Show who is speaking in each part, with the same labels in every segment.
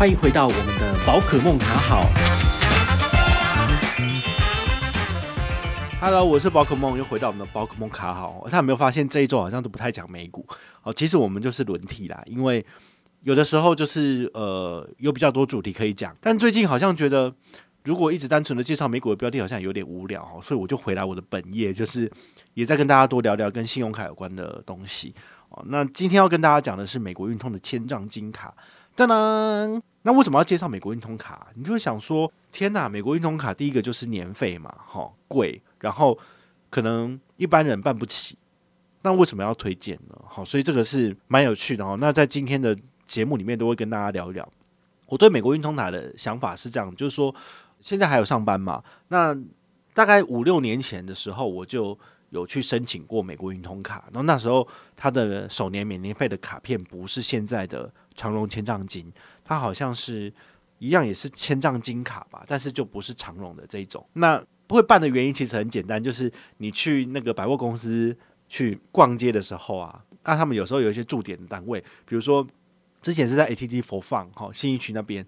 Speaker 1: 欢迎回到我们的宝可梦卡好。Hello，我是宝可梦，又回到我们的宝可梦卡好。他有没有发现这一周好像都不太讲美股？哦，其实我们就是轮替啦，因为有的时候就是呃有比较多主题可以讲，但最近好像觉得如果一直单纯的介绍美股的标的，好像有点无聊哦，所以我就回来我的本业，就是也在跟大家多聊聊跟信用卡有关的东西哦。那今天要跟大家讲的是美国运通的千帐金卡。当当，那为什么要介绍美国运通卡？你就会想说，天哪，美国运通卡第一个就是年费嘛，哈，贵，然后可能一般人办不起，那为什么要推荐呢？好，所以这个是蛮有趣的哦。那在今天的节目里面，都会跟大家聊一聊我对美国运通卡的想法是这样，就是说现在还有上班嘛，那大概五六年前的时候，我就有去申请过美国运通卡，然后那时候他的首年免年费的卡片不是现在的。长荣千帐金，它好像是一样，也是千帐金卡吧，但是就不是长荣的这一种。那不会办的原因其实很简单，就是你去那个百货公司去逛街的时候啊，那他们有时候有一些驻点的单位，比如说之前是在 ATT 4 Fun 哈新义区那边，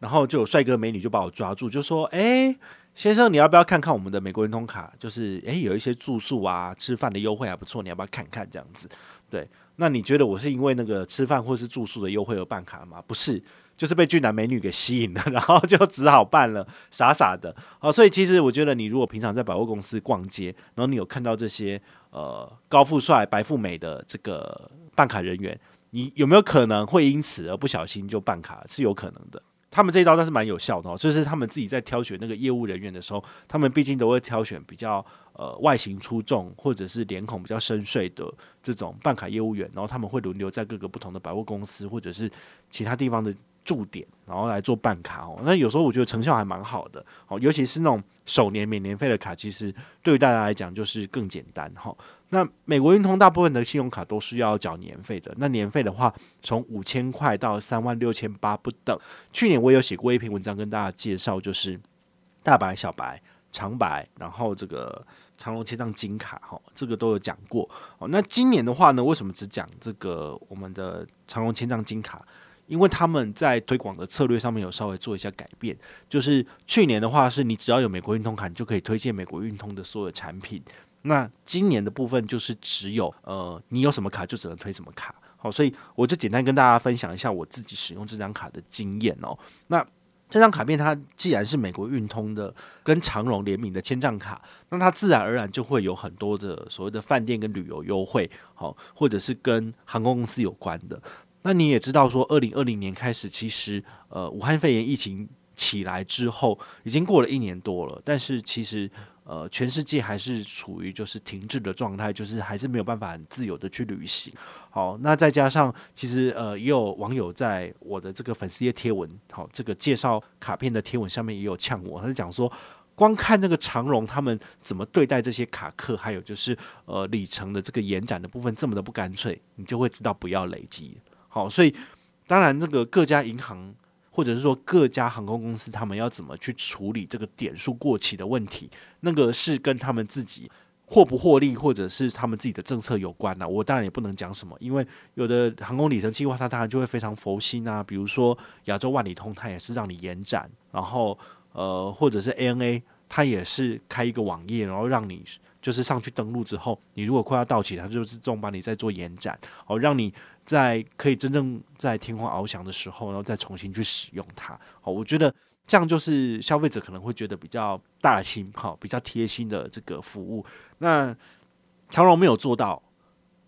Speaker 1: 然后就有帅哥美女就把我抓住，就说：“哎，先生，你要不要看看我们的美国运通卡？就是哎，有一些住宿啊、吃饭的优惠还不错，你要不要看看这样子？”对。那你觉得我是因为那个吃饭或是住宿的优惠而办卡吗？不是，就是被俊男美女给吸引了，然后就只好办了，傻傻的。好，所以其实我觉得，你如果平常在百货公司逛街，然后你有看到这些呃高富帅、白富美的这个办卡人员，你有没有可能会因此而不小心就办卡？是有可能的。他们这一招倒是蛮有效的哦，就是他们自己在挑选那个业务人员的时候，他们毕竟都会挑选比较呃外形出众或者是脸孔比较深邃的这种办卡业务员，然后他们会轮流在各个不同的百货公司或者是其他地方的。驻点，然后来做办卡哦。那有时候我觉得成效还蛮好的哦，尤其是那种首年免年费的卡，其实对于大家来讲就是更简单哈。那美国运通大部分的信用卡都是要缴年费的，那年费的话从五千块到三万六千八不等。去年我有写过一篇文章跟大家介绍，就是大白、小白、长白，然后这个长隆千帐金卡哈，这个都有讲过哦。那今年的话呢，为什么只讲这个我们的长隆千帐金卡？因为他们在推广的策略上面有稍微做一下改变，就是去年的话是你只要有美国运通卡，你就可以推荐美国运通的所有产品。那今年的部分就是只有呃你有什么卡就只能推什么卡。好，所以我就简单跟大家分享一下我自己使用这张卡的经验哦。那这张卡片它既然是美国运通的跟长荣联名的千帐卡，那它自然而然就会有很多的所谓的饭店跟旅游优惠，好，或者是跟航空公司有关的。那你也知道，说二零二零年开始，其实呃，武汉肺炎疫情起来之后，已经过了一年多了，但是其实呃，全世界还是处于就是停滞的状态，就是还是没有办法很自由的去旅行。好，那再加上其实呃，也有网友在我的这个粉丝页贴文，好，这个介绍卡片的贴文下面也有呛我，他就讲说，光看那个长荣他们怎么对待这些卡客，还有就是呃里程的这个延展的部分这么的不干脆，你就会知道不要累积。好，所以当然，这个各家银行或者是说各家航空公司，他们要怎么去处理这个点数过期的问题，那个是跟他们自己获不获利，或者是他们自己的政策有关呐。我当然也不能讲什么，因为有的航空里程计划，它当然就会非常佛心啊。比如说亚洲万里通，它也是让你延展，然后呃，或者是 ANA，它也是开一个网页，然后让你就是上去登录之后，你如果快要到期，它就自动帮你再做延展，好让你。在可以真正在天空翱翔的时候，然后再重新去使用它。好，我觉得这样就是消费者可能会觉得比较大心，好，比较贴心的这个服务。那长荣没有做到，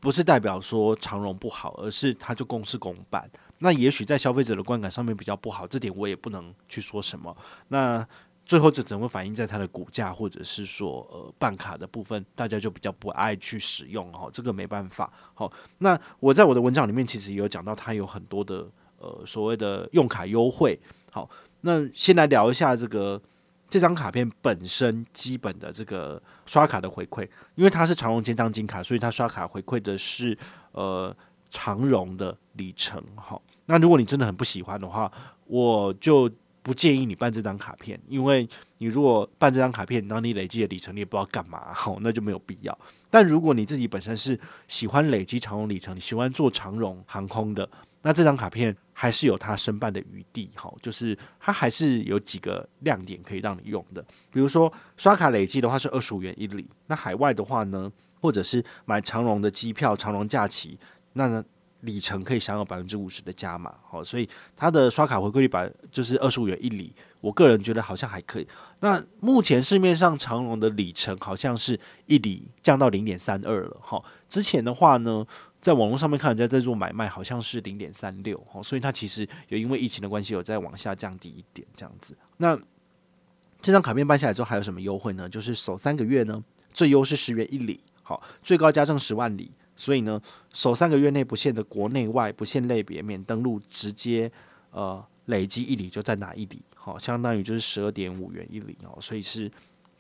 Speaker 1: 不是代表说长荣不好，而是它就公事公办。那也许在消费者的观感上面比较不好，这点我也不能去说什么。那。最后，这只会反映在它的股价，或者是说，呃，办卡的部分，大家就比较不爱去使用哈，这个没办法。好，那我在我的文章里面其实有讲到，它有很多的呃所谓的用卡优惠。好，那先来聊一下这个这张卡片本身基本的这个刷卡的回馈，因为它是长荣千张金卡，所以它刷卡回馈的是呃长荣的里程。好，那如果你真的很不喜欢的话，我就。不建议你办这张卡片，因为你如果办这张卡片，然后你累积的里程你也不知道干嘛，好，那就没有必要。但如果你自己本身是喜欢累积长荣里程，你喜欢坐长荣航空的，那这张卡片还是有它申办的余地，哈，就是它还是有几个亮点可以让你用的。比如说刷卡累积的话是二十五元一里，那海外的话呢，或者是买长荣的机票、长荣假期，那呢里程可以享有百分之五十的加码，好，所以它的刷卡回馈率百就是二十五元一里，我个人觉得好像还可以。那目前市面上长龙的里程好像是一里降到零点三二了，哈，之前的话呢。在网络上面看人家在做买卖，好像是零点三六，哈所以它其实有因为疫情的关系有在往下降低一点这样子。那这张卡片办下来之后还有什么优惠呢？就是首三个月呢，最优是十元一里，好，最高加赠十万里，所以呢，首三个月内不限的国内外，不限类别，免登录，直接呃累积一里就再拿一里，好，相当于就是十二点五元一里哦，所以是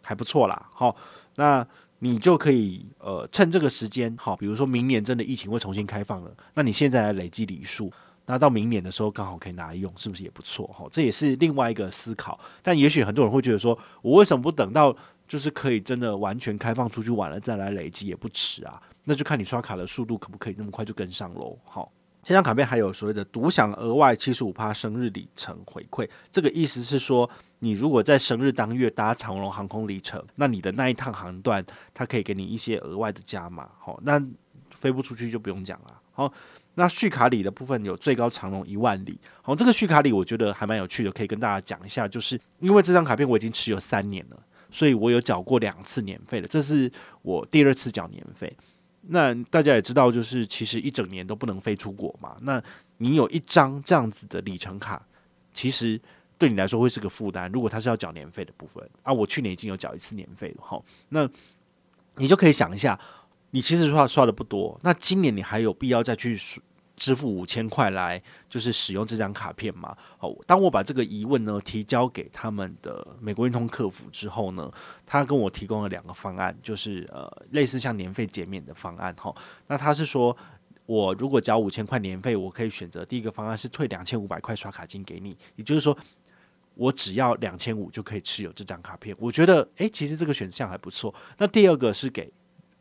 Speaker 1: 还不错啦，好，那。你就可以呃趁这个时间，好，比如说明年真的疫情会重新开放了，那你现在来累积里数，那到明年的时候刚好可以拿来用，是不是也不错？哈，这也是另外一个思考。但也许很多人会觉得说，我为什么不等到就是可以真的完全开放出去玩了再来累积也不迟啊？那就看你刷卡的速度可不可以那么快就跟上喽。好，这张卡片还有所谓的独享额外七十五趴生日里程回馈，这个意思是说。你如果在生日当月搭长龙航空里程，那你的那一趟航段，它可以给你一些额外的加码。好，那飞不出去就不用讲了。好，那续卡里的部分有最高长龙一万里。好，这个续卡里我觉得还蛮有趣的，可以跟大家讲一下。就是因为这张卡片我已经持有三年了，所以我有缴过两次年费了，这是我第二次缴年费。那大家也知道，就是其实一整年都不能飞出国嘛。那你有一张这样子的里程卡，其实。对你来说会是个负担。如果他是要缴年费的部分啊，我去年已经有缴一次年费了哈。那你就可以想一下，你其实刷刷的不多，那今年你还有必要再去支付五千块来就是使用这张卡片嘛？好，当我把这个疑问呢提交给他们的美国运通客服之后呢，他跟我提供了两个方案，就是呃类似像年费减免的方案哈。那他是说。我如果交五千块年费，我可以选择第一个方案是退两千五百块刷卡金给你，也就是说，我只要两千五就可以持有这张卡片。我觉得，诶、其实这个选项还不错。那第二个是给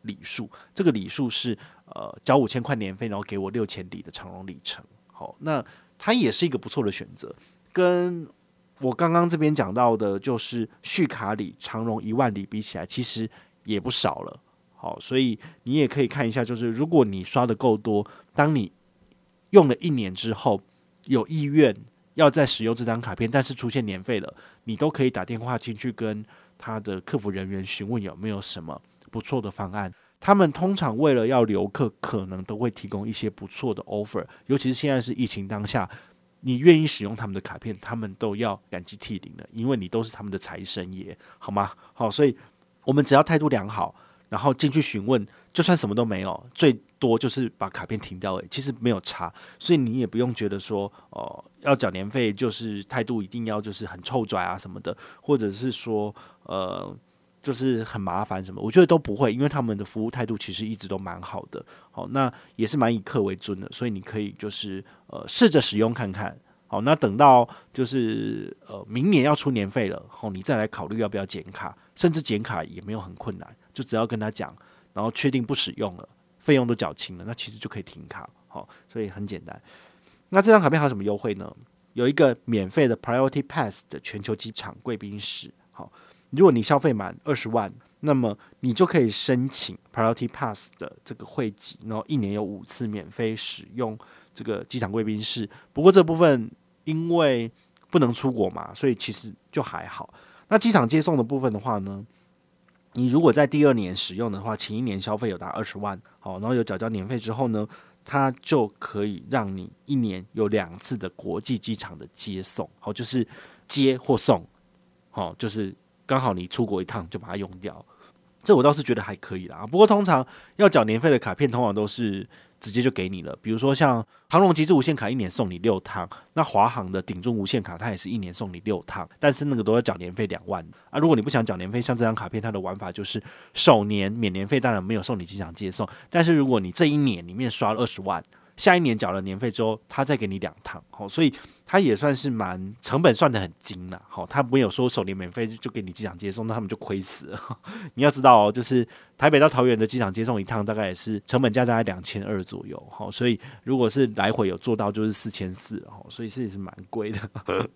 Speaker 1: 礼数，这个礼数是呃交五千块年费，然后给我六千里的长荣里程。好，那它也是一个不错的选择。跟我刚刚这边讲到的，就是续卡里长荣一万里比起来，其实也不少了。好，所以你也可以看一下，就是如果你刷的够多，当你用了一年之后有意愿要再使用这张卡片，但是出现年费了，你都可以打电话进去跟他的客服人员询问有没有什么不错的方案。他们通常为了要留客，可能都会提供一些不错的 offer，尤其是现在是疫情当下，你愿意使用他们的卡片，他们都要感激涕零的，因为你都是他们的财神爷，好吗？好，所以我们只要态度良好。然后进去询问，就算什么都没有，最多就是把卡片停掉而已，其实没有差，所以你也不用觉得说，哦、呃，要缴年费就是态度一定要就是很臭拽啊什么的，或者是说，呃，就是很麻烦什么，我觉得都不会，因为他们的服务态度其实一直都蛮好的，好，那也是蛮以客为尊的，所以你可以就是呃试着使用看看，好，那等到就是呃明年要出年费了，好，你再来考虑要不要减卡，甚至减卡也没有很困难。就只要跟他讲，然后确定不使用了，费用都缴清了，那其实就可以停卡，好，所以很简单。那这张卡片还有什么优惠呢？有一个免费的 Priority Pass 的全球机场贵宾室，好，如果你消费满二十万，那么你就可以申请 Priority Pass 的这个会籍，然后一年有五次免费使用这个机场贵宾室。不过这部分因为不能出国嘛，所以其实就还好。那机场接送的部分的话呢？你如果在第二年使用的话，前一年消费有达二十万，好，然后有缴交年费之后呢，它就可以让你一年有两次的国际机场的接送，好，就是接或送，好，就是刚好你出国一趟就把它用掉，这我倒是觉得还可以啦。不过通常要缴年费的卡片，通常都是。直接就给你了，比如说像航龙极致无限卡，一年送你六趟；那华航的顶中无限卡，它也是一年送你六趟，但是那个都要缴年费两万啊。如果你不想缴年费，像这张卡片，它的玩法就是首年免年费，当然没有送你机场接送，但是如果你这一年里面刷了二十万，下一年缴了年费之后，他再给你两趟，好，所以他也算是蛮成本算得很精了，好，他没有说首年免费就给你机场接送，那他们就亏死了。你要知道哦，就是台北到桃园的机场接送一趟大概也是成本价大概两千二左右，好，所以如果是来回有做到就是四千四，好，所以是也是蛮贵的。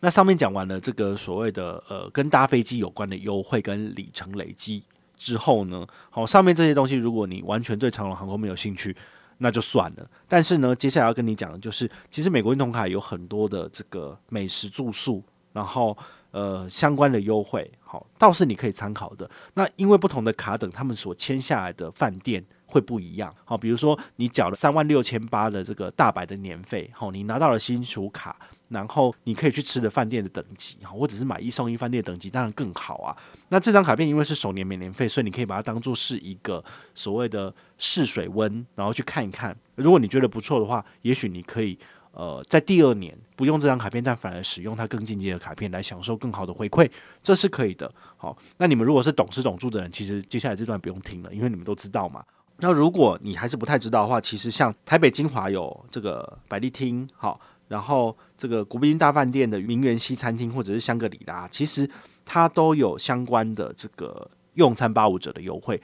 Speaker 1: 那上面讲完了这个所谓的呃跟搭飞机有关的优惠跟里程累积之后呢，好，上面这些东西如果你完全对长荣航空没有兴趣，那就算了。但是呢，接下来要跟你讲的就是，其实美国运动卡有很多的这个美食住宿，然后呃相关的优惠，好，倒是你可以参考的。那因为不同的卡等，他们所签下来的饭店会不一样，好，比如说你缴了三万六千八的这个大白的年费，好，你拿到了新储卡。然后你可以去吃的饭店的等级，或者是买一送一饭店等级，当然更好啊。那这张卡片因为是首年免年费，所以你可以把它当做是一个所谓的试水温，然后去看一看。如果你觉得不错的话，也许你可以呃在第二年不用这张卡片，但反而使用它更进阶的卡片来享受更好的回馈，这是可以的。好，那你们如果是懂吃懂住的人，其实接下来这段不用听了，因为你们都知道嘛。那如果你还是不太知道的话，其实像台北精华有这个百丽厅，好。然后这个国宾大饭店的名媛西餐厅或者是香格里拉，其实它都有相关的这个用餐八五折的优惠。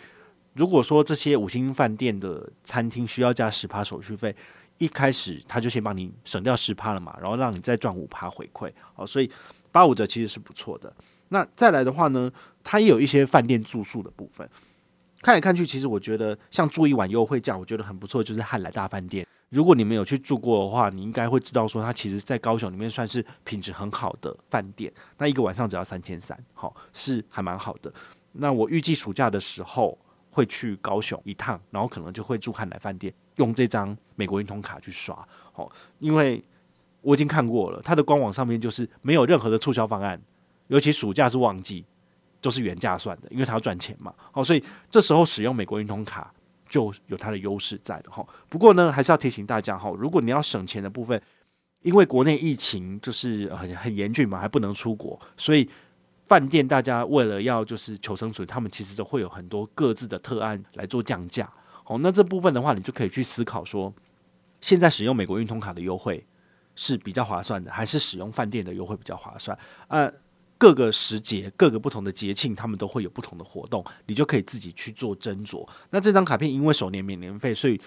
Speaker 1: 如果说这些五星饭店的餐厅需要加十趴手续费，一开始他就先帮你省掉十趴了嘛，然后让你再赚五趴回馈。好，所以八五折其实是不错的。那再来的话呢，它也有一些饭店住宿的部分。看来看去，其实我觉得像住一晚优惠价，我觉得很不错，就是汉来大饭店。如果你们有去住过的话，你应该会知道说，它其实在高雄里面算是品质很好的饭店。那一个晚上只要三千三，好，是还蛮好的。那我预计暑假的时候会去高雄一趟，然后可能就会住汉来饭店，用这张美国运通卡去刷，好，因为我已经看过了，它的官网上面就是没有任何的促销方案，尤其暑假是旺季。都是原价算的，因为他要赚钱嘛。好，所以这时候使用美国运通卡就有它的优势在的哈。不过呢，还是要提醒大家哈，如果你要省钱的部分，因为国内疫情就是很很严峻嘛，还不能出国，所以饭店大家为了要就是求生存，他们其实都会有很多各自的特案来做降价。好，那这部分的话，你就可以去思考说，现在使用美国运通卡的优惠是比较划算的，还是使用饭店的优惠比较划算？啊。各个时节、各个不同的节庆，他们都会有不同的活动，你就可以自己去做斟酌。那这张卡片因为首年免年费，所以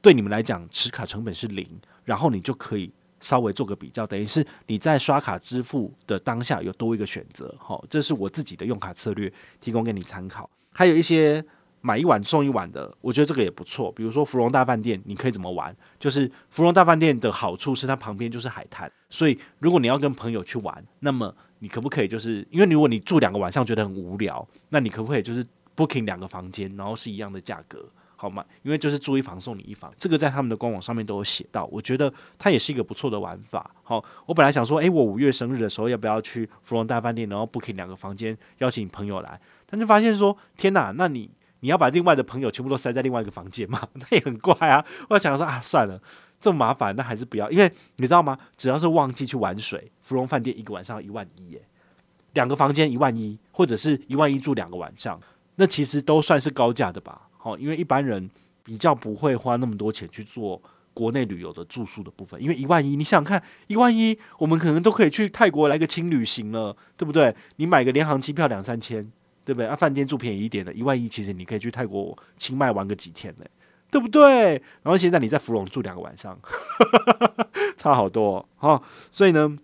Speaker 1: 对你们来讲持卡成本是零，然后你就可以稍微做个比较，等于是你在刷卡支付的当下有多一个选择。好，这是我自己的用卡策略，提供给你参考。还有一些买一晚送一晚的，我觉得这个也不错。比如说芙蓉大饭店，你可以怎么玩？就是芙蓉大饭店的好处是它旁边就是海滩，所以如果你要跟朋友去玩，那么你可不可以就是，因为如果你住两个晚上觉得很无聊，那你可不可以就是 booking 两个房间，然后是一样的价格，好吗？因为就是住一房送你一房，这个在他们的官网上面都有写到，我觉得它也是一个不错的玩法。好，我本来想说，诶，我五月生日的时候要不要去芙蓉大饭店，然后 booking 两个房间，邀请朋友来，但就发现说，天哪，那你你要把另外的朋友全部都塞在另外一个房间吗？那也很怪啊。我想说啊，算了。这么麻烦，那还是不要，因为你知道吗？只要是旺季去玩水，芙蓉饭店一个晚上一万一，耶，两个房间一万一，或者是一万一住两个晚上，那其实都算是高价的吧？好，因为一般人比较不会花那么多钱去做国内旅游的住宿的部分，因为一万一，你想想看，一万一，我们可能都可以去泰国来个轻旅行了，对不对？你买个联航机票两三千，对不对？啊，饭店住便宜一点的，一万一，其实你可以去泰国清迈玩个几天呢。对不对？然后现在你在芙蓉住两个晚上，差好多哈。所以呢，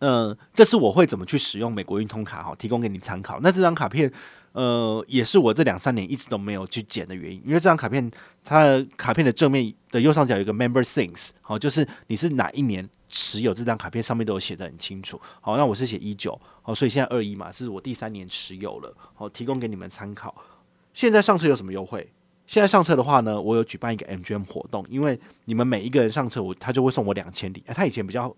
Speaker 1: 嗯、这是我会怎么去使用美国运通卡哈，提供给你参考。那这张卡片，呃，也是我这两三年一直都没有去剪的原因，因为这张卡片它卡片的正面的右上角有一个 Member Things，好，就是你是哪一年持有这张卡片，上面都有写的很清楚。好，那我是写一九，好，所以现在二一嘛，是我第三年持有了，好，提供给你们参考。现在上车有什么优惠？现在上车的话呢，我有举办一个 MGM 活动，因为你们每一个人上车，我他就会送我两千里。他以前比较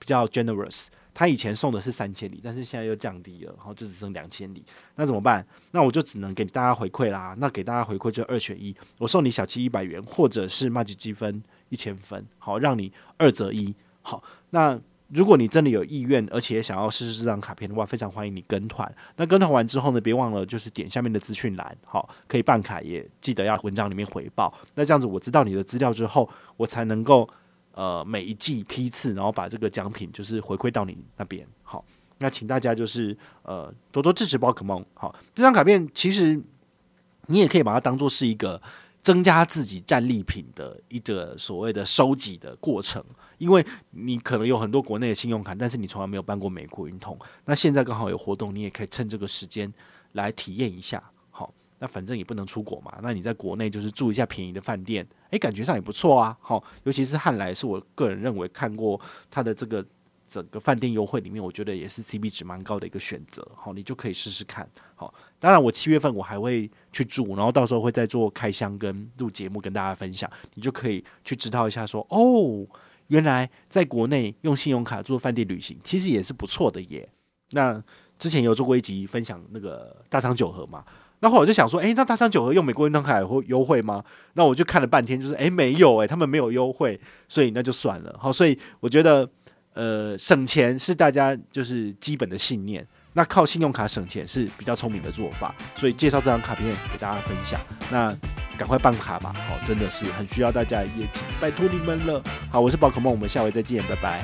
Speaker 1: 比较 generous，他以前送的是三千里，但是现在又降低了，然后就只剩两千里。那怎么办？那我就只能给大家回馈啦。那给大家回馈就二选一，我送你小七一百元，或者是麦吉积分一千分，好，让你二择一。好，那如果你真的有意愿，而且想要试试这张卡片的话，非常欢迎你跟团。那跟团完之后呢，别忘了就是点下面的资讯栏，好，可以办卡，也记得要文章里面回报。那这样子我知道你的资料之后，我才能够呃每一季批次，然后把这个奖品就是回馈到你那边。好，那请大家就是呃多多支持宝可梦。好，这张卡片其实你也可以把它当做是一个。增加自己战利品的一个所谓的收集的过程，因为你可能有很多国内的信用卡，但是你从来没有办过美国运通。那现在刚好有活动，你也可以趁这个时间来体验一下。好，那反正也不能出国嘛，那你在国内就是住一下便宜的饭店，诶，感觉上也不错啊。好，尤其是汉来，是我个人认为看过它的这个。整个饭店优惠里面，我觉得也是 CP 值蛮高的一个选择，好，你就可以试试看，好。当然，我七月份我还会去住，然后到时候会再做开箱跟录节目跟大家分享，你就可以去知道一下说，哦，原来在国内用信用卡做饭店旅行，其实也是不错的耶。那之前有做过一集分享那个大仓九和嘛，那后来我就想说，诶，那大仓九和用美国运通卡会优惠吗？那我就看了半天，就是诶，没有诶，他们没有优惠，所以那就算了，好，所以我觉得。呃，省钱是大家就是基本的信念，那靠信用卡省钱是比较聪明的做法，所以介绍这张卡片给大家分享。那赶快办卡吧，好，真的是很需要大家的业绩，拜托你们了。好，我是宝可梦，我们下回再见，拜拜。